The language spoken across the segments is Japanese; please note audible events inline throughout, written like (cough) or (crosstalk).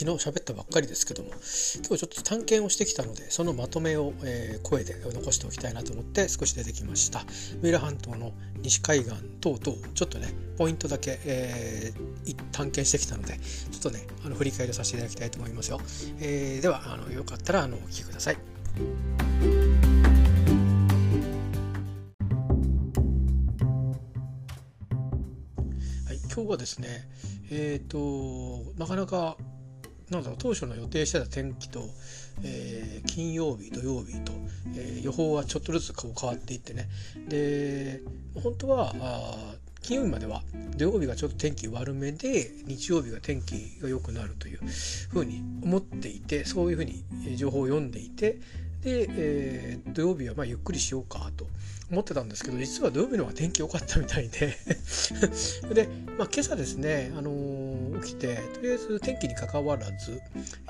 昨日喋ったばっかりですけども今日ちょっと探検をしてきたのでそのまとめを、えー、声で残しておきたいなと思って少し出てきました。三浦半島の西海岸等々ちょっとねポイントだけ、えー、探検してきたのでちょっとねあの振り返りさせていただきたいと思いますよ、えー、ではあのよかったらあのお聞きください。今日はですねえっ、ー、となかなかなんだ当初の予定してた天気と、えー、金曜日土曜日と、えー、予報はちょっとずつこう変わっていってね。で本当はあ金曜日までは土曜日がちょっと天気悪めで日曜日が天気が良くなるというふうに思っていてそういうふうに情報を読んでいてで、えー、土曜日はまあゆっくりしようかと思ってたんですけど実は土曜日の方が天気良かったみたいで。(laughs) で、まあ、今朝ですね、あのー、起きてとりあえず天気にかかわらず、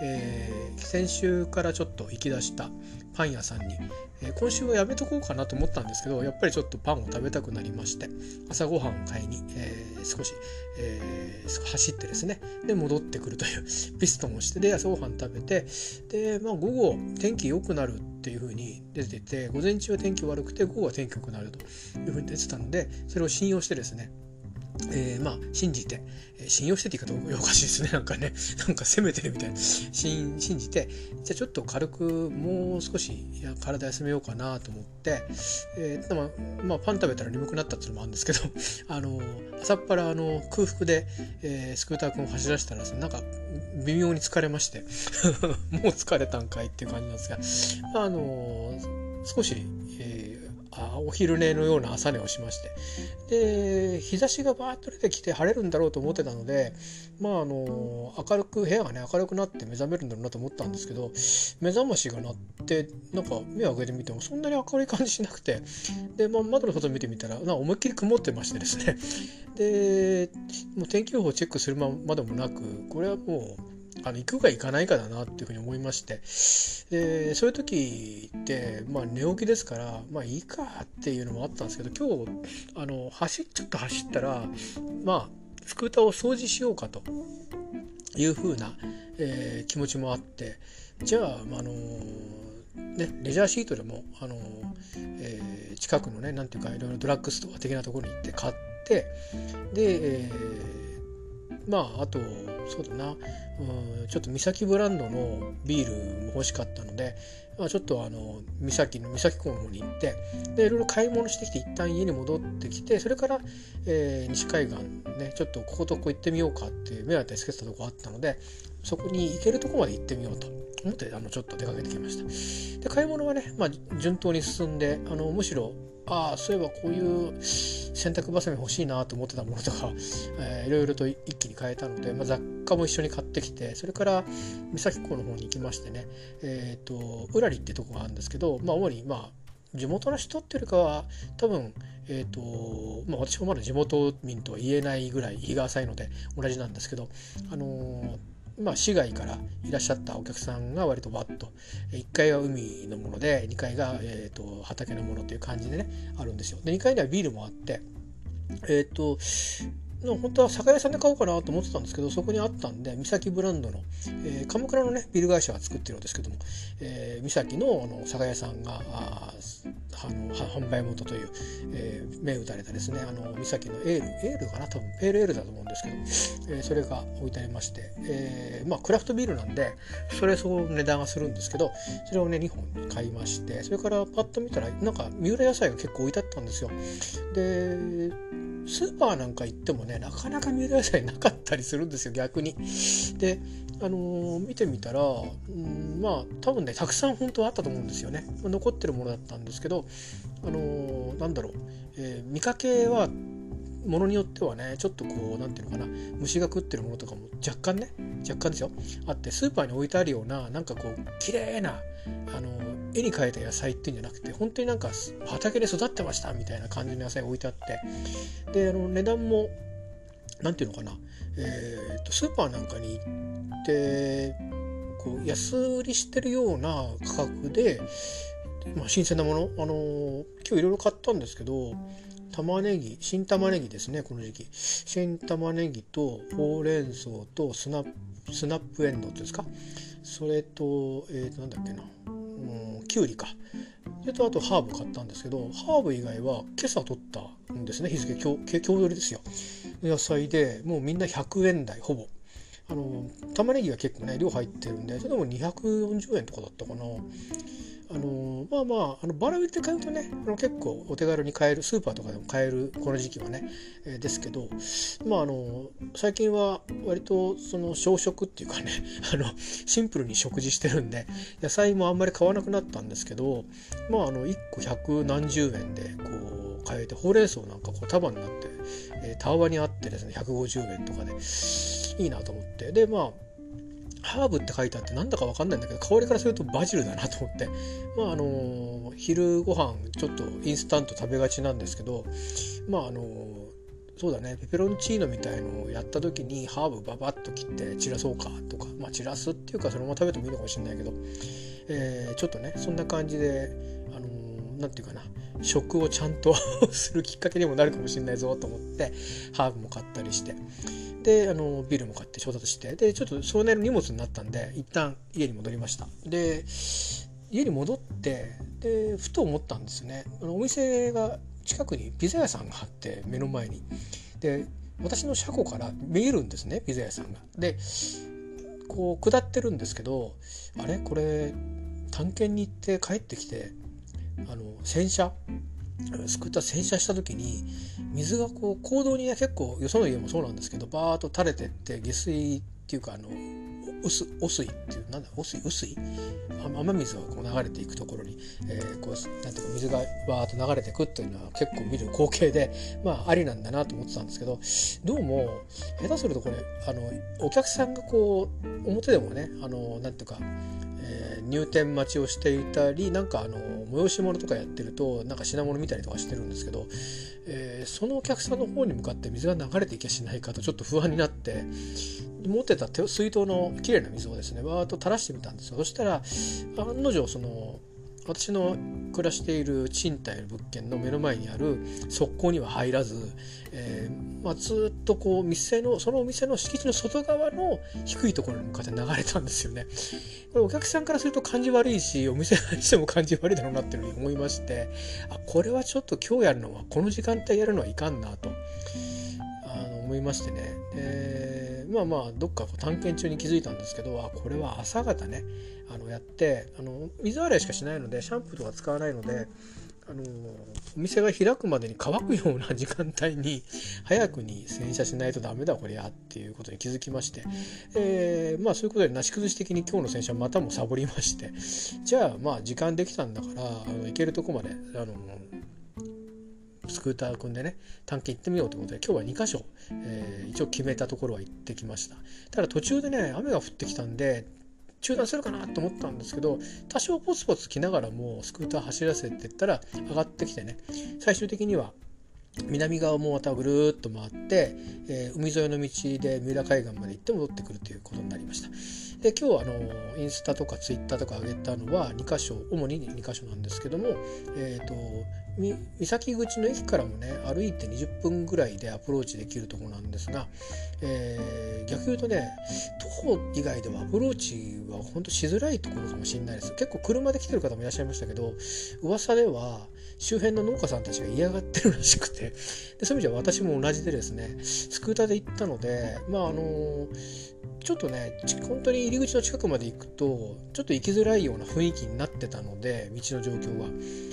えー、先週からちょっと行き出したパン屋さんに、えー、今週はやめとこうかなと思ったんですけどやっぱりちょっとパンを食べたくなりまして朝ごはんを買いに、えー、少し、えー、走ってですねで戻ってくるという (laughs) ピストンをしてで朝ごはん食べてで、まあ、午後天気良くなるっていう風に出てて午前中は天気悪くて午後は天気良くなるという風に出てたのでそれを信用してですねえー、まあ信じて、えー、信用してって言い方おかしいですね。なんかね。(laughs) なんか責めてるみたいな。信じてじゃあちょっと軽くもう少しや体休めようかなと思って、えー、まあ、まあ、パン食べたら眠くなったっていうのもあるんですけど (laughs) あの朝っぱらあの空腹で、えー、スクーター君を走らせたらなんか微妙に疲れまして (laughs) もう疲れたんかいっていう感じなんですがあの少しあお昼寝のような朝寝をしまして。で日差しがバーッと出てきて晴れるんだろうと思ってたのでまああの明るく部屋がね明るくなって目覚めるんだろうなと思ったんですけど目覚ましが鳴ってなんか目を開けてみてもそんなに明るい感じしなくてで、まあ、窓の外見てみたらな思いっきり曇ってましてですね。でもう天気予報をチェックするまでもなくこれはもうあの行くか行かないかだなっていうふうに思いまして。でそういう時ってまあ寝起きですからまあいいかっていうのもあったんですけど今日あの走ちょっと走ったらまあスクーターを掃除しようかと。いうふうな、えー、気持ちもあって。じゃあ、あのね、レジャーシートでも、あのえー、近くのねなんていうかいろいろドラッグストア的なところに行って買ってで、えー、まああとそうだな。うんちょっと三崎ブランドのビールも欲しかったので、まあ、ちょっとあの三崎の三崎港の方に行ってでいろいろ買い物してきて一旦家に戻ってきてそれから、えー、西海岸ねちょっとこことこ行ってみようかっていう目当てつけてたとこあったのでそこに行けるとこまで行ってみようと。思ってあのちょっと出かけてきました。で買い物はね、まあ、順当に進んであのむしろああそういえばこういう洗濯ばさみ欲しいなと思ってたものとか、(laughs) えー、いろいろと一気に買えたので、まあ、雑貨も一緒に買ってきてそれから三崎港の方に行きましてねえっ、ー、と浦里ってとこがあるんですけど、まあ、主にまあ地元の人っていうよりかは多分えーとまあ、私もまだ地元民とは言えないぐらい日が浅いので同じなんですけど、あのー、まあ、市外からいらっしゃったお客さんが割とバッと1階は海のもので2階が、えーと、畑のものという感じでねあるんですよ。で2階にはビールもあってえっ、ー、と本当は酒屋さんで買おうかなと思ってたんですけどそこにあったんで三崎ブランドの、えー、鎌倉のねビル会社が作ってるんですけども、えー、三崎のあの酒屋さんがああの販売元という、えー、銘打たれたですねあの三崎のエールエールかな多分ペールエールだと思うんですけど、えー、それが置いてありまして、えー、まあクラフトビールなんでそれそう値段がするんですけどそれをね2本買いましてそれからパッと見たらなんか三浦野菜が結構置いてあったんですよ。でスーパーなんか行ってもねなかなか三浦野菜なかったりするんですよ逆に。であのー、見てみたら、うん、まあ多分ねたくさん本当はあったと思うんですよね、残ってるものだったんですけどあのー、なんだろう、えー、見かけはものによってはねちょっとこう何て言うのかな。虫が食ってるものとかも若干ね若干ですよ。あってスーパーに置いてあるようななんかこう綺麗なあの絵に描いた野菜っていうんじゃなくて本当になんか畑で育ってましたみたいな感じの野菜置いてあって。であの値段も何て言うのかな、えーと、スーパーなんかに行ってこう安売りしてるような価格で、まあ、新鮮なものあの今日いろいろ買ったんですけど玉ねぎ新玉ねぎですねこの時期。新玉ねぎとほうれん草とスナップスナップエンドっていうんですか。それと,、えー、となんだっけな。うんきゅうりか。それとあとハーブ買ったんですけどハーブ以外は今朝取ったんですね。日付今日今日取りですよ。野菜でもうみんな100円台ほぼ。あの玉ねぎが結構ね量入ってるんでそれでも240円とかだったかな。あのまあまああのバラ売って買うとねあの結構お手軽に買えるスーパーとかでも買えるこの時期はね、えー、ですけどまああの最近は割とその小食っていうかね (laughs) あのシンプルに食事してるんで野菜もあんまり買わなくなったんですけどまああの1個百何十円でこう買えてほうれん草なんかこう束になって、えー、タワーにあってですね150円とかでいいなと思って。でまあハーブって書いてあってなんだか分かんないんだけど香りからするとバジルだなと思って。まああの昼ご飯ちょっとインスタント食べがちなんですけどまああのそうだねペペロンチーノみたいのをやった時にハーブババッと切って散らそうかとかまあ散らすっていうかそのまま食べてもいいのかもしれないけど、えー、ちょっとねそんな感じであの何て言うかな食をちゃんと (laughs) するきっかけにもなるかもしれないぞと思ってハーブも買ったりして。であのビールも買って調達してでちょっと少年の荷物になったんで一旦家に戻りました。で家に戻ってでふと思ったんですね。あのお店が近くにピザ屋さんがあって目の前に。で私の車庫から見えるんですねピザ屋さんが。でこう下ってるんですけどあれ？これ探検に行って帰ってきてあの洗車スクーター洗車した時に水がこう行動にね結構よその家もそうなんですけどバーッと垂れてって下水っていうかあの汚水っていうなんだ汚水雨水？雨水がこう流れていくところに、えー、こうなんていうか水がバーッと流れてくっていうのは結構見る光景でまあありなんだなと思ってたんですけどどうも下手するとこれあのお客さんがこう表でもねあのなんていうかえー、入店待ちをしていたりなんかあの催し物とかやってるとなんか品物見たりとかしてるんですけど、えー、そのお客さんの方に向かって水が流れていきゃしないかとちょっと不安になって持ってた水筒のきれいな水をですねわーっと垂らしてみたんですよ。そしたら案の定その私の暮らしている賃貸の物件の目の前にある側溝には入らず、えーまあ、ずっとこう店のそのお店の敷地の外側の低いところに向かって流れたんですよね。これお客さんからすると感じ悪いしお店にしても感じ悪いだろうなっていうふうに思いましてあこれはちょっと今日やるのはこの時間帯やるのはいかんなとあの思いましてね。でまあまあどっかこう探検中に気づいたんですけどあこれは朝方ねあのやってあの水洗いしかしないのでシャンプーとか使わないのであのお店が開くまでに乾くような時間帯に (laughs) 早くに洗車しないとダメだこりゃっていうことに気づきまして、えー、まあそういうことでなし崩し的に今日の洗車またもサボりまして。じゃあまあ時間できたんだからあの行けるとこまであのスクーター組んでね探検行ってみようということで今日は2箇所、えー、一応決めたところは行ってきました。ただ途中でね雨が降ってきたんで中断するかなと思ったんですけど多少ポツポツ来ながらもスクーター走らせてったら上がってきてね最終的には南側もまたぐるっと回って、えー、海沿いの道で三浦海岸まで行って戻ってくるということになりました。で今日あのインスタとかツイッターとか上げたのは2箇所主に2箇所なんですけども、えーと、三崎口の駅からもね歩いて20分ぐらいでアプローチできるところなんですが、えー、逆言うとね徒歩以外ではアプローチは本当しづらいところかもしれないです。結構車で来てる方もいらっしゃいましたけど噂では周辺の農家さんたちが嫌がってるらしくてでそういう意味じゃ私も同じでですねスクーターで行ったのでまああのちょっとね本当に入り口の近くまで行くとちょっと行きづらいような雰囲気になってたので道の状況は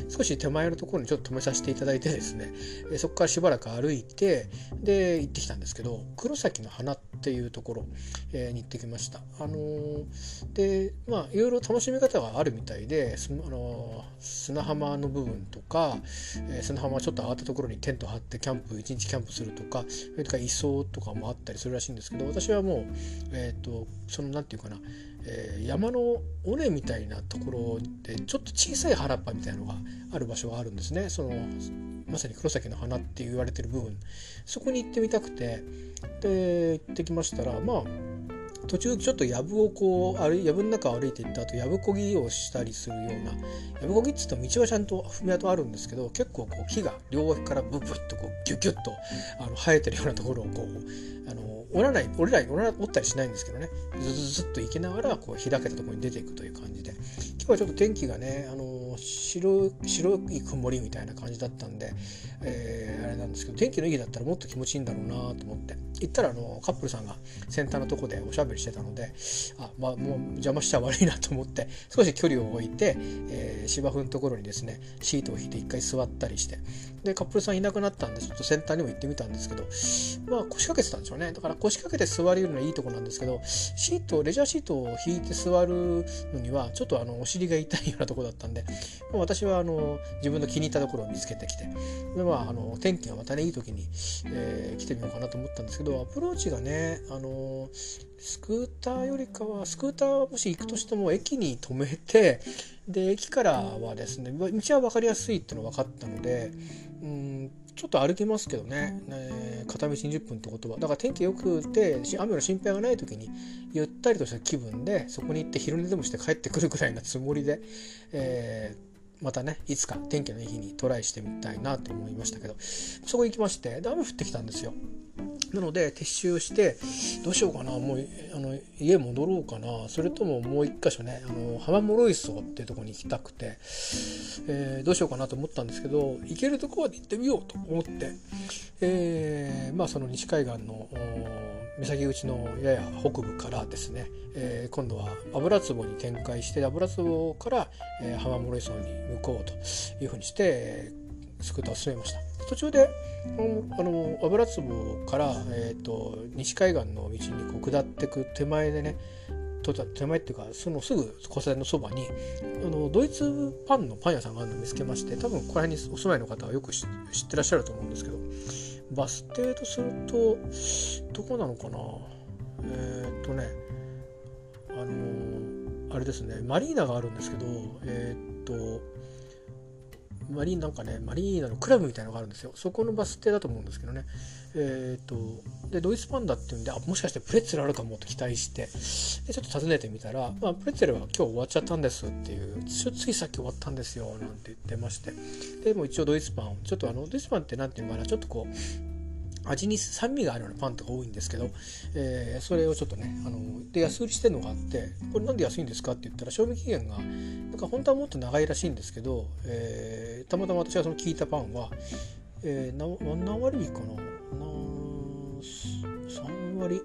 少し手前のところにちょっと止めさせていただいてですねそこからしばらく歩いてで行ってきたんですけど黒崎の花っていうところ、えに行ってきました。あのー、でまあいろいろ楽しみ方があるみたいで、あのー、砂浜の部分とか、え、砂浜ちょっと上がったところにテント張ってキャンプ一日キャンプするとかそれとから磯とかもあったりするらしいんですけど私はもう、えーと、その何て言うかな、えー、山の尾根みたいなところでちょっと小さい原っぱみたいなのがある場所があるんですね。そのまさに黒崎の花って言われてる部分。そこに行ってみたくてで行ってきましたらまあ途中ちょっと藪をこう歩藪の中を歩いていった後藪こぎをしたりするような藪こぎっつっても道はちゃんと踏み跡あるんですけど結構こう木が両脇からブブッとこうギュギュッとあの生えてるようなところをこうあの折らない折れない折ら折ったりしないんですけどね。ずずずっと行きながらこう開けたところに出ていくという感じで。今日はちょっと天気がねあの白白い曇りみたいな感じだったんで、えー、あれなんですけど天気のいい日だったらもっと気持ちいいんだろうなと思って。行ったらあのカップルさんが先端のとこでおしゃべりしてたのであまあもう邪魔しちゃ悪いなと思って少し距離を置いて、えー、芝生のところにですねシートを引いて一回座ったりしてでカップルさんいなくなったんでちょっと先端にも行ってみたんですけどまあ腰掛けてたんでしょうね。だから腰掛けて座れるのはいいとこなんですけどシートレジャーシートを引いて座るのにはちょっとあのお尻が痛いようなとこだったんで、私はあの自分の気に入ったところを見つけてきてで、まあ、あの天気がまたねいい時に、えー、来てみようかなと思ったんですけどアプローチがねあのスクーターよりかはスクーターはもし行くとしても駅に止めてで駅からはですね道は分かりやすいっていうの分かったのでうんちょっと歩きますけどね、えー、片道20分ってことはだから天気良くて雨の心配がない時にゆったりとした気分でそこに行って昼寝でもして帰ってくるぐらいなつもりで、えー、またねいつか天気のいい日にトライしてみたいなと思いましたけど。そこ行きましてで雨降ってきたんですよ。なので撤収してどうしようかなもうあの家戻ろうかなそれとももう一箇所ねあの浜諸磯っていうとこに行きたくて、えー、どうしようかなと思ったんですけど行けるとこまで行ってみようと思って、えー、まあその西海岸の三崎口のやや北部からですね、えー、今度は油壺に展開して油壺から、え、浜諸磯に向こうというふうにして、スクーターを進めました。途中であの油壺から、えーと、西海岸の道にこう下ってく手前でね手前っていうかそのすぐ交差点のそばにあのドイツパンのパン屋さんがあるのを見つけまして多分ここら辺にお住まいの方はよく知ってらっしゃると思うんですけどバス停とするとどこなのかな？えっ、とねあのあれですねマリーナがあるんですけどえっ、とマリーなんかねマリーナのクラブみたいなのがあるんですよ。そこのバス停だと思うんですけどね。えっ、ー、とでドイツパンダっていうんであもしかしてプレッツェルあるかもと期待してでちょっと訪ねてみたら、まあ、プレッツェルは今日終わっちゃったんですっていうついさっき終わったんですよなんて言ってまして。でも一応ドイツパンちょっとあのドイツパンって何て言うのかなちょっとこう味に酸味があるようなパンとか多いんですけど、えー、それをちょっとねあので安売りしてるのがあってこれなんで安いんですかって言ったら賞味期限がなんか本当はもっと長いらしいんですけど、えー、たまたま私がその聞いたパンは、えー、何割引かな？な3割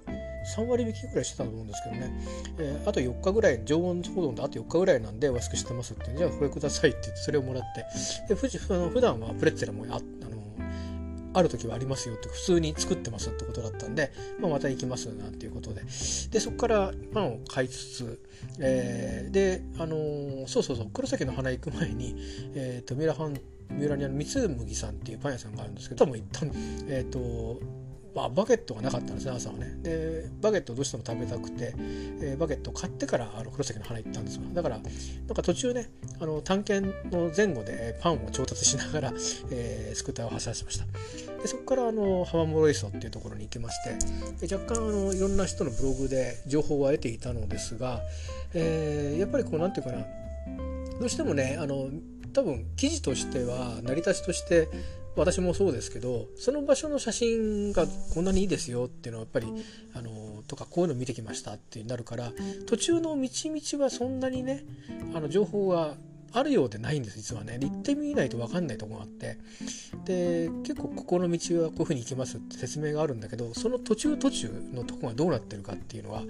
3割引きぐらいしてたと思うんですけどね、えー、あと4日ぐらい常温保存であと4日ぐらいなんでお安くしてますって。じゃあこれくださいって言ってそれをもらって。で普段はプレッツェルもあある時はありますよって普通に作ってますってことだったんで、まあ、また行きますなんていうことで。でそこからパンを買いつつ、えー、であのー、そうそうそう黒崎の花行く前に、えーと、ミラハン三浦にあの三つ麦さんっていうパン屋さんがあるんですけど多分行ったえっ、ー、とまあ、バゲットがなかったんですね朝はね。でバゲットをどうしても食べたくて、えー、バゲットを買ってからあの黒崎の花行ったんですよ。だからなんか途中ねあの探検の前後でパンを調達しながら、えー、スクーターを走らせました。でそこからあの浜諸磯っていうところに行きまして若干あのいろんな人のブログで情報は得ていたのですが、えー、やっぱりこうなんていうかなどうしてもねあの多分記事としては成り立ちとして私もそうですけどその場所の写真がこんなにいいですよっていうのはやっぱりあのとかこういうの見てきましたってなるから途中の道々はそんなにねあの情報があるようでないんです実はね。行ってみないと分かんないとこがあって。で結構ここの道はこういうふうに行きますって説明があるんだけどその途中途中のとこがどうなってるかっていうのは、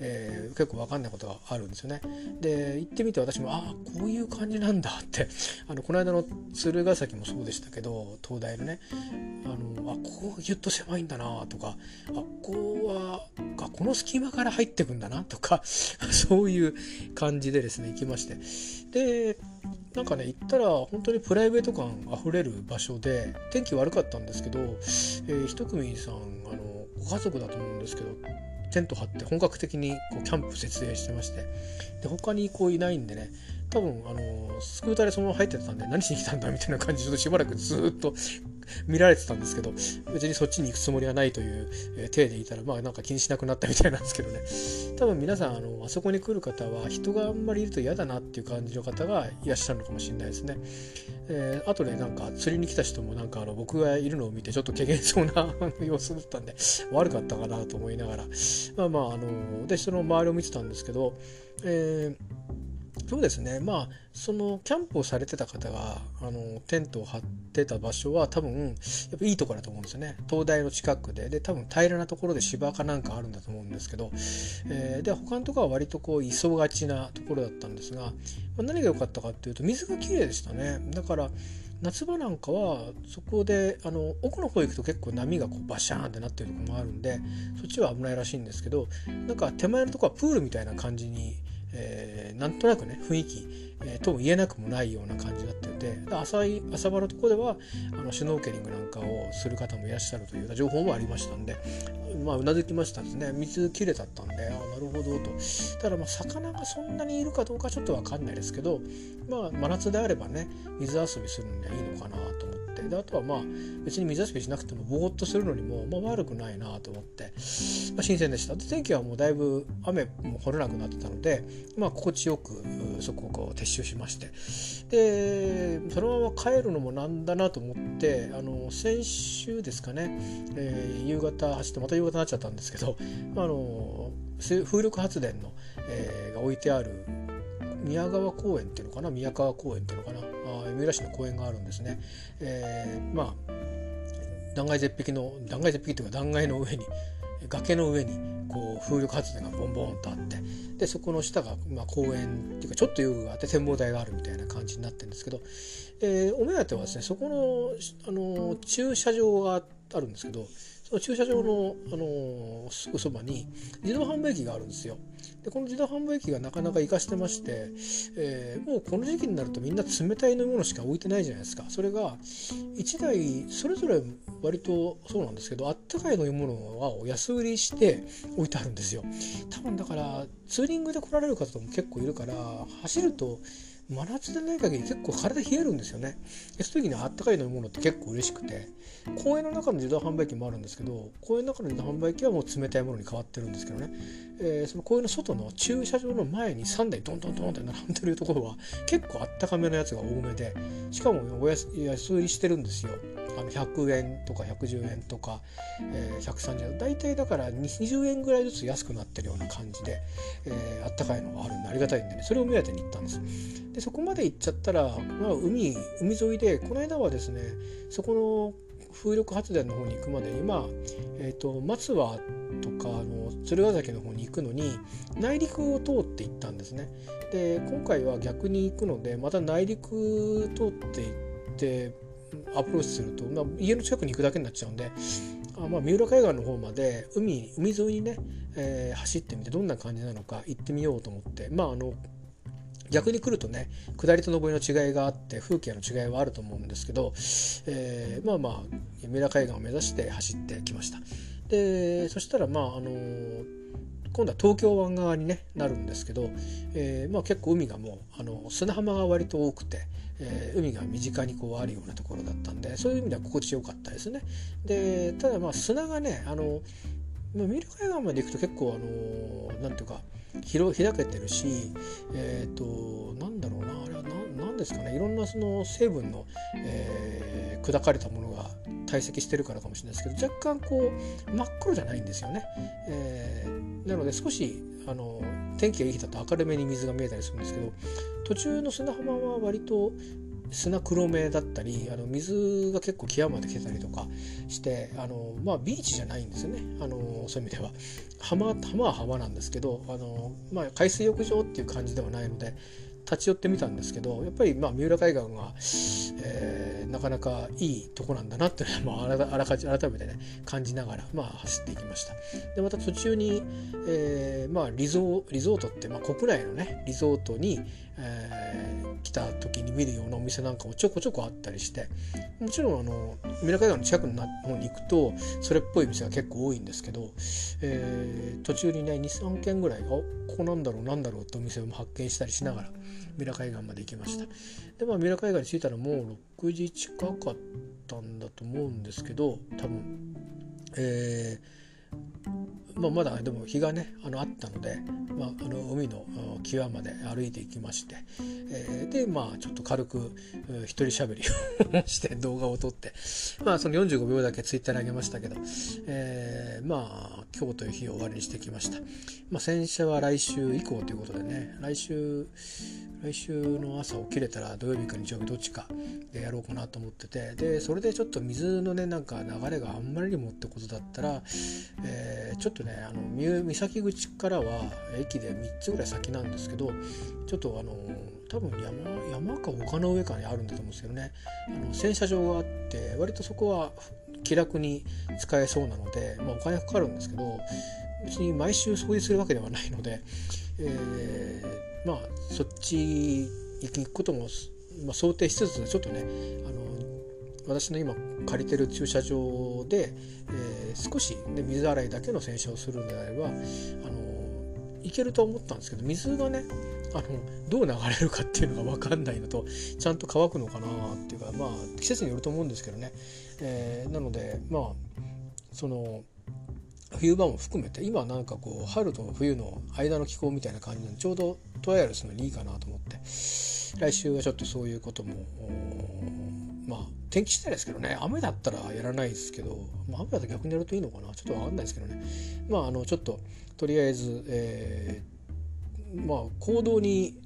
えー、結構分かんないことがあるんですよね。で行ってみて私もああこういう感じなんだって。あのこの間の鶴ヶ崎もそうでしたけど東大のね。あのあこうギュッと狭いんだなとかあここはこの隙間から入ってくんだなとか (laughs) そういう感じでですね行きまして。でなんかね行ったら本当にプライベート感あふれる場所で天気悪かったんですけど、えー、一組さんあのご家族だと思うんですけどテント張って本格的にこうキャンプ設営してましてで他にこういないんでね多分あのスクーターでそのまま入ってたんで何しに来たんだみたいな感じでしばらくずっと見られてたんですけど別にそっちに行くつもりはないという、え体でいたらまあなんか気にしなくなったみたいなんですけどね (laughs) 多分皆さんあのあそこに来る方は人があんまりいると嫌だなっていう感じの方がいらっしゃるのかもしれないですね。えー、あとでなんか釣りに来た人もなんかあの僕がいるのを見てちょっと怪げそうな様子だったんで (laughs) 悪かったかなと思いながらまあまああのでその周りを見てたんですけど、えーそうですね。まあそのキャンプをされてた方があのテントを張ってた場所は多分やっぱいいところだと思うんですよね。灯台の近くで。で多分平らなところで芝かなんかあるんだと思うんですけど、えー、で他のとこは割とこう急がちなところだったんですが、まあ、何が良かったかっていうと水がきれいでしたね。だから夏場なんかはそこであの奥の方行くと結構波がこうバシャーンってなってるとこもあるんでそっちは危ないらしいんですけどなんか手前のとこはプールみたいな感じにえー、なんとなくね雰囲気、えー、とも言えなくもないような感じだったので浅い浅場のとこではあのシュノーケリングなんかをする方もいらっしゃるという情報もありましたんでまあうなずきましたですね水きれいだったんであなるほどとただまあ魚がそんなにいるかどうかちょっと分かんないですけどまあ真夏であればね水遊びするにはいいのかなと思って。であとはまあ別に水遊びしなくてもぼーっとするのにも、まあ、悪くないなと思って、まあ、新鮮でした。で天気はもうだいぶ雨も降らなくなってたので、まあ、心地よくそこをこう撤収しまして。でそのまま帰るのもなんだなと思ってあの先週ですかね、えー、夕方走ってまた夕方になっちゃったんですけど、あの風力発電の、えー、が置いてある宮川公園っていうのかな宮川公園っていうのかな三浦市の公園があるんですね。えー、まあ断崖絶壁の断崖絶壁というか断崖の上に崖の上にこう風力発電がボンボンとあってでそこの下がまあ公園っていうかちょっと遊具があって展望台があるみたいな感じになってるんですけど、えー、お目当てはですねそこのあの駐車場があるんですけどその駐車場の、あのすぐそばに自動販売機があるんですよ。でこの自動販売機がなかなか活かしてまして、えー、もうこの時期になるとみんな冷たい飲み物しか置いてないじゃないですかそれが1台それぞれ割とそうなんですけどあったかい飲み物は安売りして置いてあるんですよ多分だからツーリングで来られる方も結構いるから走ると真夏でない限り結構体冷えるんですよね。その時にあったかい飲み物って結構嬉しくて公園の中の自動販売機もあるんですけど公園の中の自動販売機はもう冷たいものに変わってるんですけどね、えー、その公園の外の駐車場の前に3台ドンドンドンって並んでるところは結構あったかめのやつが多めでしかもお安売りしてるんですよ。あの100円とか110円とか、えー、130円。大体だから20円ぐらいずつ安くなってるような感じで、えー、あったかいのがあるんでありがたいんでねそれを目当てに行ったんです。でそこまで行っちゃったら、まあ、海海沿いでこの間はですねそこの風力発電の方に行くまでにまあ、えーと、松葉とかあの鶴ヶ崎の方に行くのに内陸を通って行ったんですね。で今回は逆に行くのでまた内陸通って行ってアプローチすると、まあ、家の近くに行くだけになっちゃうんであ、まあ、三浦海岸の方まで海海沿いにね、えー、走ってみてどんな感じなのか行ってみようと思ってまああの逆に来るとね下りと上りの違いがあって風景の違いはあると思うんですけど、えー、まあまあ三浦海岸を目指して走ってきました。でそしたらまああの今度は東京湾側に、ね、なるんですけど、えーまあ、結構海がもうあの砂浜が割と多くて、えー、海が身近にこうあるようなところだったんでそういう意味では心地よかったですね。でただまあ砂がねあの三浦海岸まで行くと結構あのなんていうか広開けてるしえっ、ー、となんだろうなあれは何ですかねいろんなその成分の、えー、砕かれたものが堆積してるからかもしれないですけど若干こう真っ黒じゃないんですよね。えー、なので少しあの天気がいい日だと明るめに水が見えたりするんですけど途中の砂浜は割と砂黒めだったりあの水が結構際まで来てたりとかしてあの、まあ、ビーチじゃないんですよねあのそういう意味では浜浜は浜なんですけどあの、まあ、海水浴場っていう感じではないので立ち寄ってみたんですけどやっぱりまあ三浦海岸が、えー、なかなかいいとこなんだなっていうのは、(laughs) まあ、あらかじ改めてね感じながら、まあ、走っていきました。でまた途中に、えーまあ、リゾリゾートって、まあ、国内のねリゾートに、えー、来た時に見るようなお店なんかもちょこちょこあったりしてもちろんあの三浦海岸の近くの方に行くとそれっぽい店が結構多いんですけど、えー、途中にね23軒ぐらいあここなんだろうなんだろうってお店を発見したりしながら三浦海岸まで行きました。でまあ三浦海岸に着いたらもう6時近かったんだと思うんですけど多分えー、まあ、まだでも日がねあのあったので、まあ、あの海の際まで歩いていきまして、えー、でまあちょっと軽く一人しゃべりをして (laughs) 動画を撮ってまあその45秒だけツイッターにあげましたけど、えー、まあ今日という日を終わりにしてきました。まあ、洗車は来週以降ということでね来週来週の朝起きれたら土曜日か日曜日どっちかでやろうかなと思っててでそれでちょっと水のねなんか流れがあんまりにもってことだったら、えー、ちょっとねあの三崎口からは駅で3つぐらい先なんですけどちょっとあの多分山山か丘の上かにあるんだと思うんですけどね。あの洗車場があって割とそこは気楽に使えそうなので、まあ、お金かかるんですけど別に毎週掃除するわけではないので、えー、まあそっち行くことも、まあ、想定しつつちょっとねあの私の今借りてる駐車場で、えー、少し、ね、水洗いだけの洗車をするのであればあのいけると思ったんですけど水がねあのどう流れるかっていうのが分かんないのとちゃんと乾くのかなっていうかまあ季節によると思うんですけどね、えー、なのでまあその冬場も含めて今なんかこう春と冬の間の気候みたいな感じでちょうどトライアルするのにいいかなと思って来週はちょっとそういうこともまあ天気次第ですけどね。雨だったらやらないですけど、まあ、雨だと逆にやるといいのかな。ちょっと分かんないですけどね。まああのちょっととりあえず、えー、まあ行動に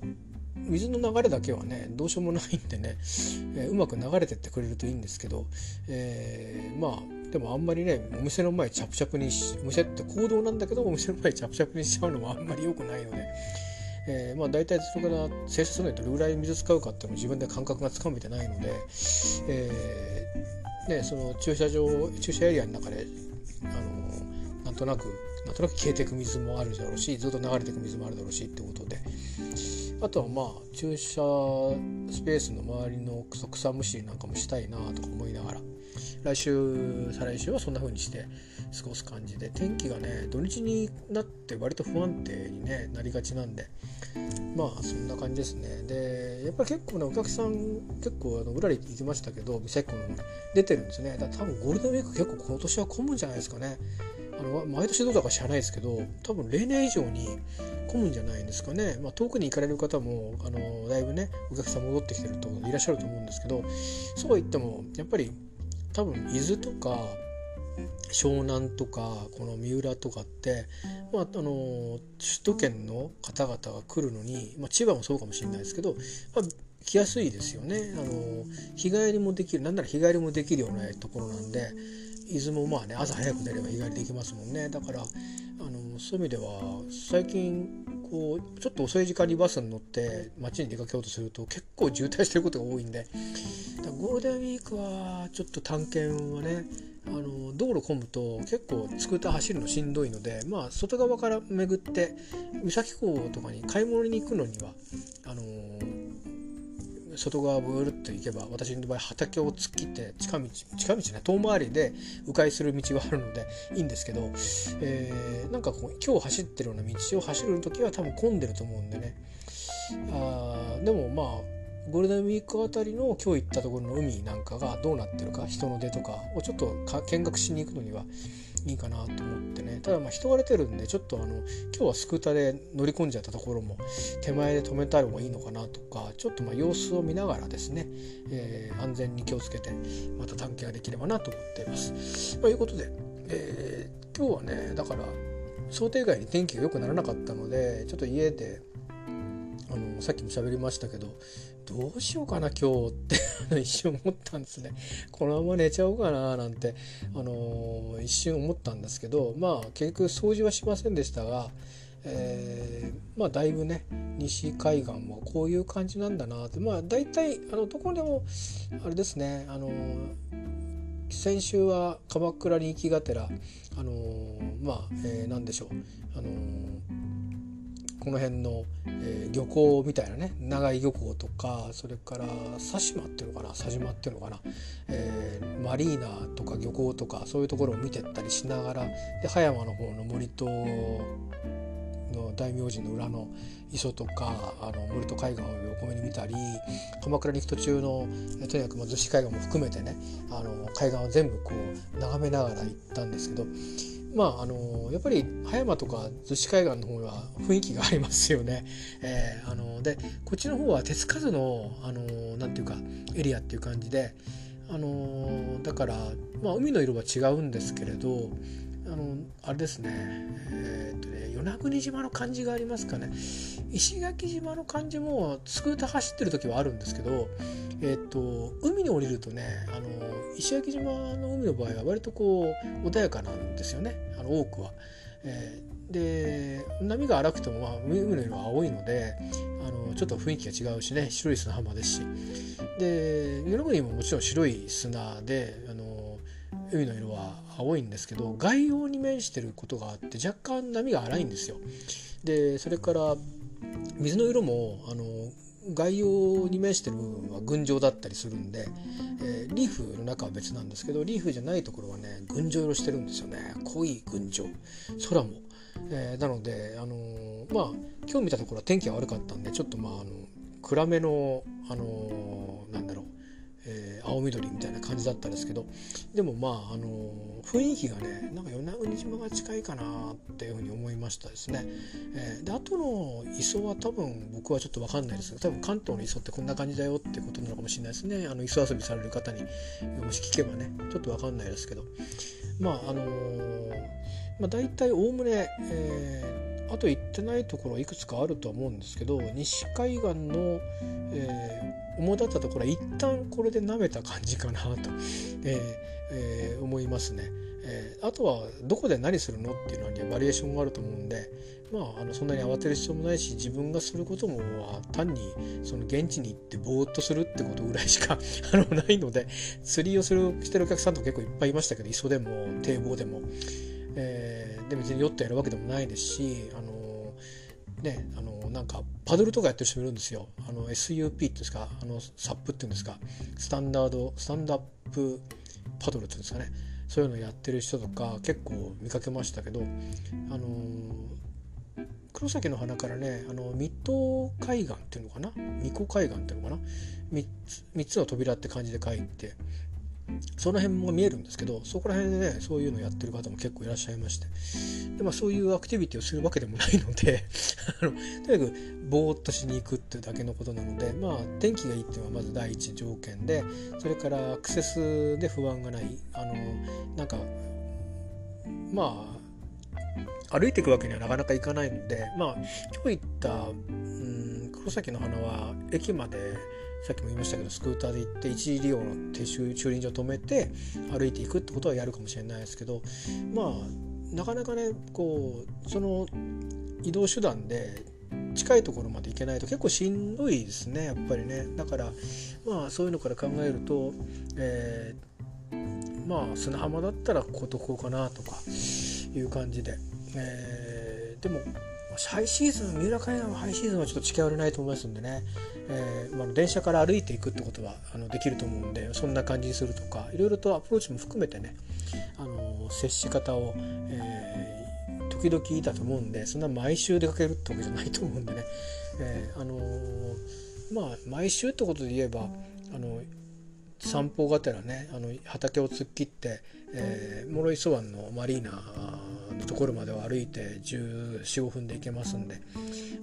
水の流れだけはねどうしようもないんでね、えー、うまく流れてってくれるといいんですけど、えー、まあでもあんまりねお店の前チャプチャプにお店って行動なんだけどお店の前チャプチャプにしちゃうのもあんまり良くないので、えー、まあ大体それから清掃するのにどれぐらい水使うかっていうのも自分で感覚がつかめてないので、えーね、その駐車場駐車エリアの中であのなんとなくなんとなく消えていく水もあるだろうしずっと流れていく水もあるだろうしってことで。あとはまあ駐車スペースの周りの草むしりなんかもしたいなとか思いながら来週再来週はそんな風にして過ごす感じで天気がね土日になって割と不安定に、ね、なりがちなんでまあそんな感じですね。でやっぱり結構ねお客さん結構あの裏に行きましたけど店っ子の出てるんですね。だから多分ゴールデンウィーク結構今年は混むんじゃないですかね。あの毎年どうだか知らないですけど多分例年以上に混むんじゃないんですかね、まあ、遠くに行かれる方もあのだいぶねお客さん戻ってきてるといらっしゃると思うんですけどそうは言ってもやっぱり多分伊豆とか湘南とかこの三浦とかって、まあ、あの首都圏の方々が来るのに、まあ、千葉もそうかもしれないですけど、まあ、来やすいですよね。あの日帰りもできるなんなら日帰りもできるようなところなんで伊豆もまあね朝早く出れば日帰りできますもんね。だからあのそういう意味では最近こうちょっと遅い時間にバスに乗って街に出かけようとすると結構渋滞してることが多いんでゴールデンウィークはちょっと探検はねあの道路混むと結構スクーター走るのしんどいのでまあ外側から巡って三崎港とかに買い物に行くのにはあの外側ブルっと行けば私の場合畑を突っ切って近道近道ね遠回りで迂回する道があるのでいいんですけど、えー、なんかこう今日走ってるような道を走る時は多分混んでると思うんでね。あでもまあゴールデンウィークあたりの今日行ったところの海なんかがどうなってるか人の出とかをちょっと見学しに行くのにはいいかなと思ってねただまあ人が出てるんでちょっとあの今日はスクーターで乗り込んじゃったところも手前で止めた方がいいのかなとかちょっとまあ様子を見ながらですね、えー、安全に気をつけてまた探検ができればなと思っています。ということで、えー、今日はねだから想定外に天気が良くならなかったのでちょっと家であのさっきも喋りましたけどどうしようかな今日って (laughs) 一瞬思ったんですね。このまま寝ちゃおうかななんて、あの、一瞬思ったんですけどまあ結局掃除はしませんでしたが、えー、まあだいぶね西海岸もこういう感じなんだなって。まあ大体あのどこでもあれですねあの先週は鎌倉に行きがてらあの、まあ、えー、何でしょうあのこの辺の、えー、漁港みたいなね長井漁港とかそれから佐島っていうのかな佐島っていうのかな、えー、マリーナとか漁港とかそういうところを見てったりしながらで葉山の方の森との大明神の裏の磯とかあの森戸海岸を横目に見たり鎌倉に行く途中のとにかく逗子海岸も含めてねあの海岸を全部こう眺めながら行ったんですけどまああのやっぱり葉山とか逗子海岸の方は雰囲気がありますよね。えー、あのでこっちの方は手つかずのあのなんていうかエリアっていう感じで、あのだから、まあ、海の色は違うんですけれどあのあれですね,、えー、っとね与那国島の感じがありますかね。石垣島の感じもスクーター走ってる時はあるんですけど、えー、っと海に降りるとねあの石垣島の海の場合は割とこう穏やかなんですよね。あの多くは。えー、で波が荒くても、まあ、海の色は青いのであのちょっと雰囲気が違うしね白い砂浜ですし。で与那国ももちろん白い砂であの海の色は青いんですけど外洋に面してることがあって若干波が荒いんですよ。でそれから水の色もあの外洋に面してる部分は群青だったりするんで、えー、リーフの中は別なんですけどリーフじゃないところはね群青色してるんですよね。濃い群青。空も、えー、なのであのー、まあ今日見たところは天気が悪かったんでちょっとまああの暗めのあのなんだろう。えー、青緑みたいな感じだったんですけどでもまああの雰囲気がねなんか与那国島が近いかなっていうふうに思いましたですね。えー、で後の磯は多分僕はちょっと分かんないです。けど多分関東の磯ってこんな感じだよってことなのかもしれないですね。あの磯遊びされる方にもし聞けばねちょっと分かんないですけど。まああのー、まあ、大体おおむね、えー、あと行ってないところいくつかあるとは思うんですけど西海岸の、えー、主だったところは一旦これで舐めた感じかなと、えーえー、思いますね。えー、あとはどこで何するのっていうのにはバリエーションがあると思うんで、まあ、あのそんなに慌てる必要もないし自分がすることも単にその現地に行ってぼーっとするってことぐらいしか (laughs) あのないので釣りをするしてるお客さんと結構いっぱいいましたけど磯でも堤防でも、えー、で別にヨットやるわけでもないですしあのねあのなんかパドルとかやってる人もいるんですよ。あの SUP っていうんですかあのサップっていうんですかスタンダードスタンダップパドルっていうんですかね。そういうのやってる人とか結構見かけましたけどあの黒崎の花からねあの水戸海岸っていうのかな三湖海岸っていうのかな 3, つ3つの扉って感じで書いてその辺も見えるんですけどそこら辺でねそういうのやってる方も結構いらっしゃいまして。で、まあ、そういうアクティビティをするわけでもないので (laughs) あのとにかくぼーっとしに行くっていうだけのことなのでまあ天気がいいっていうのはまず第一条件でそれからアクセスで不安がない。あのなんかまあ歩いていくわけにはなかなかいかないのでまあ今日行った、うん、黒崎の花は駅までさっきも言いましたけどスクーターで行って一時利用の停駐駐輪場止めて歩いていくってことはやるかもしれないですけどまあなかなかねこうその移動手段で近いところまで行けないと結構しんどいですねやっぱりね。だからまあそういうのから考えると、えー、まあ砂浜だったらこことこうかなとかいう感じで、えー、でもハイシーズン三浦海岸はハイシーズンはちょっと近寄れないと思いますんでね、えーまあ、電車から歩いていくってことはあのできると思うんでそんな感じにするとかいろいろとアプローチも含めてねあの接し方を、えー、時々だと思うんでそんな毎週出かけるってわけじゃないと思うんでね、えー、あのまあ毎週ってことで言えばあの散歩がてらねあの畑を突っ切って、えー、諸磯湾のマリーナのところまでを歩いて1415分で行けますんで、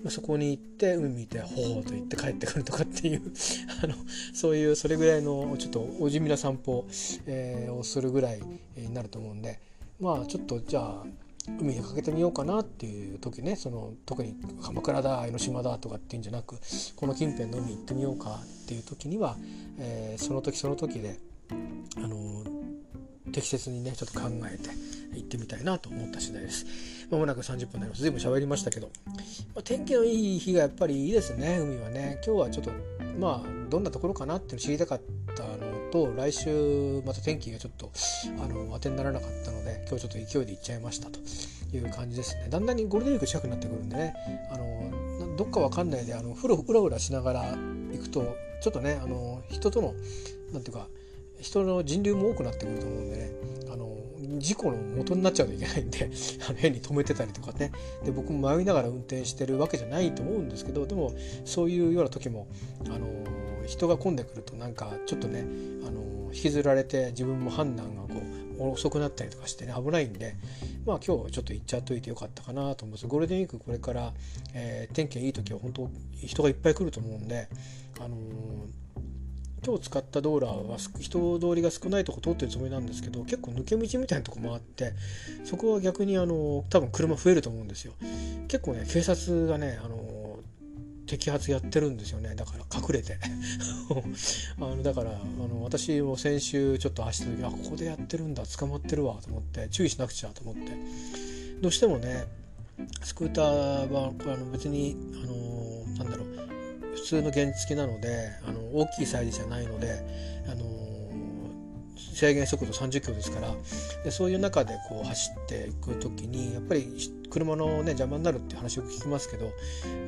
まあ、そこに行って海見てほうと言って帰ってくるとかっていう (laughs) あのそういうそれぐらいのちょっとお地味な散歩、えー、をするぐらいになると思うんでまあちょっとじゃあ海にかけてみようかなっていう時ねその特に鎌倉だ江ノ島だとかっていうんじゃなくこの近辺の海行ってみようかっていう時には、えー、その時その時であの適切にねちょっと考えて行ってみたいなと思った次第です。まもなく30分になります。随分喋りましたけど、まあ、天気のいい日がやっぱりいいですね、海はね。今日はちょっとまあどんなところかなっていうの知りたかったと来週また天気がちょっとあの当てにならなかったので今日ちょっと勢いで行っちゃいましたという感じですね。だんだんにゴールデンウィーク近くなってくるんでねあのどっかわかんないであのふろうらうらしながら行くとちょっとねあの人とのなんていうか人の人流も多くなってくると思うんでねあの事故の元になっちゃうといけないんで (laughs) あの変に止めてたりとかね。で僕も迷いながら運転してるわけじゃないと思うんですけどでもそういうような時もあの人が混んでくるとなんかちょっとねあの引きずられて自分も判断がこう遅くなったりとかしてね危ないんでまあ今日ちょっと行っちゃっといてよかったかなと思います。ゴールデンウィークこれから、えー、天気がいい時は本当人がいっぱい来ると思うんであのー今日使った道路は人通りが少ないとこ通ってるつもりなんですけど結構抜け道みたいなとこもあってそこは逆にあの多分車増えると思うんですよ。結構ね警察がねあの摘発やってるんですよね。だから隠れて。(laughs) あのだからあの私も先週ちょっと走った時あここでやってるんだ捕まってるわと思って注意しなくちゃと思って。どうしてもねスクーターはあの別にあのなんだろう普通の原付なのであの大きいサイズじゃないのであの制限速度30キロですからでそういう中でこう走っていく時にやっぱり車の、ね、邪魔になるって話よく聞きますけど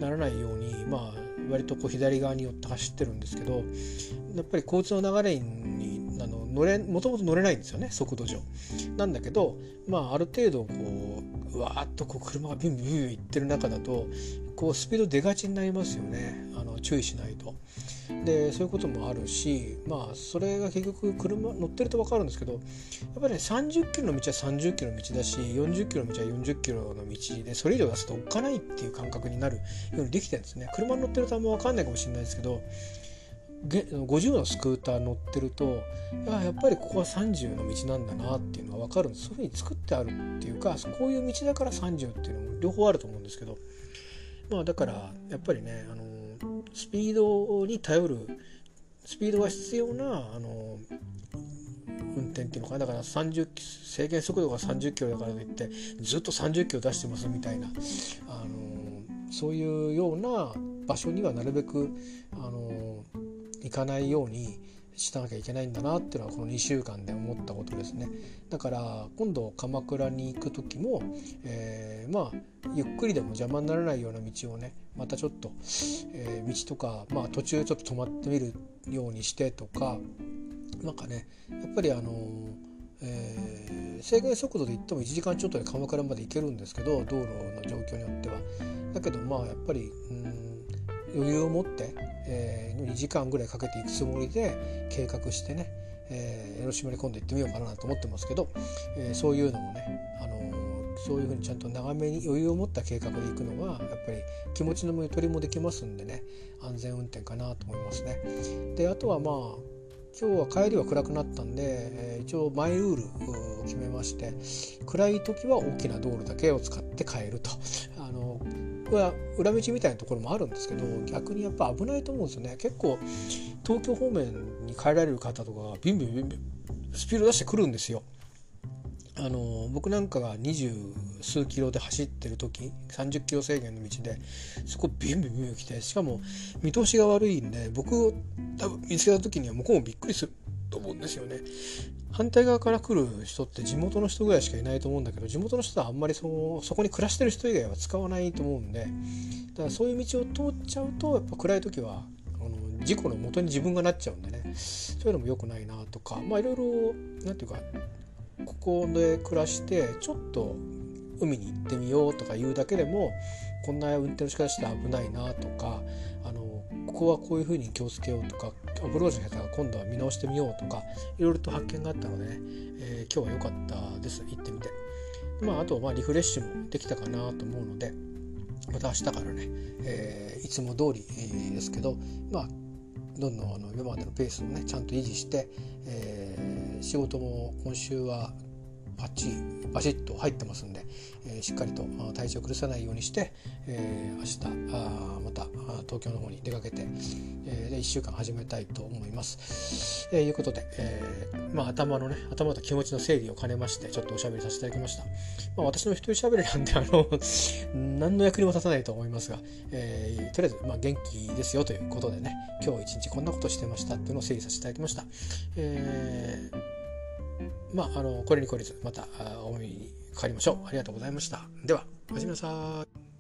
ならないようにまあ割とこう左側に寄って走ってるんですけどやっぱり交通の流れにあの乗れもともと乗れないんですよね速度上。なんだけどまあある程度こううわーっとこう車がビュンビュンビュンいってる中だとこうスピード出がちになりますよねあの注意しないと。でそういうこともあるしまあそれが結局車乗ってると分かるんですけどやっぱりね30キロの道は30キロの道だし40キロの道は40キロの道でそれ以上出すとおっかないっていう感覚になるようにできてるんですね。車乗ってるとあんま分かんないかもしれないですけど50のスクーター乗ってるとやっぱりここは30の道なんだなっていうのが分かるんです。そういうふうに作ってあるっていうかこういう道だから30っていうのも両方あると思うんですけどまあだからやっぱりねあのスピードに頼るスピードが必要なあの運転っていうのかな。だから30制限速度が30キロだからといってずっと30キロ出してますみたいなあのそういうような場所にはなるべくあの行かないようにしなきゃいけないんだなっていうのはこの2週間で思ったことですねだから今度鎌倉に行く時も、えー、まあゆっくりでも邪魔にならないような道をねまたちょっと、えー、道とか、まあ、途中ちょっと止まってみるようにしてとかなんかねやっぱりあのえー、制限速度で行っても1時間ちょっとで鎌倉まで行けるんですけど道路の状況によっては。だけどまあやっぱりうん余裕を持って、えー、2時間ぐらいかけていくつもりで計画してね、えー、江ノ島に今度行ってみようかなと思ってますけど、えー、そういうのもね、あのー、そういうふうにちゃんと長めに余裕を持った計画で行くのがやっぱり気持ちのゆとりもできますんでね安全運転かなと思いますね。であとはまあ今日は帰りは暗くなったんで、えー、一応マイルールを決めまして暗い時は大きな道路だけを使って帰るとあのは裏道みたいなところもあるんですけど逆にやっぱ危ないと思うんですよね。結構東京方面に帰られる方とかがビンビンビンビンスピード出してくるんですよ。あの僕なんかが二十数キロで走ってる時30キロ制限の道でそこビンビンビンビン来てしかも見通しが悪いんで僕を多分見つけた時には向こうもびっくりすると思うんですよね。反対側から来る人って地元の人ぐらいしかいないと思うんだけど地元の人はあんまりそそこに暮らしてる人以外は使わないと思うんでだからそういう道を通っちゃうとやっぱ暗い時はあの事故の元に自分がなっちゃうんでねそういうのも良くないなとかまあいろいろ何て言うかここで暮らしてちょっと海に行ってみようとか言うだけでもこんな運転の仕方して危ないなとかここはこういうふうに気をつけようとかアプローチの方が今度は見直してみようとかいろいろと発見があったのでね、えー、今日は良かったです行ってみて。まあ、あとまあリフレッシュもできたかなと思うのでまた明日からね、えー、いつも通り、ですけどまあどんどんあの今までのペースをねちゃんと維持して、えー、仕事も今週はバッチバシッと入ってますんで、えー、しっかりと体調を崩さないようにして、えー、明日あまた東京の方に出かけて、えー、で1週間始めたいと思います。と、えー、いうことで、えーまあ、頭のね頭と気持ちの整理を兼ねましてちょっとおしゃべりさせていただきました。まあ、私の一人しゃべりなんであの何の役にも立たないと思いますが、えー、とりあえず、まあ、元気ですよということでね今日一日こんなことしてましたっていうのを整理させていただきました。えーまあ、あのこれに懲りずまたお目にかかりましょう。ありがとうございました。では、おやすみなさい。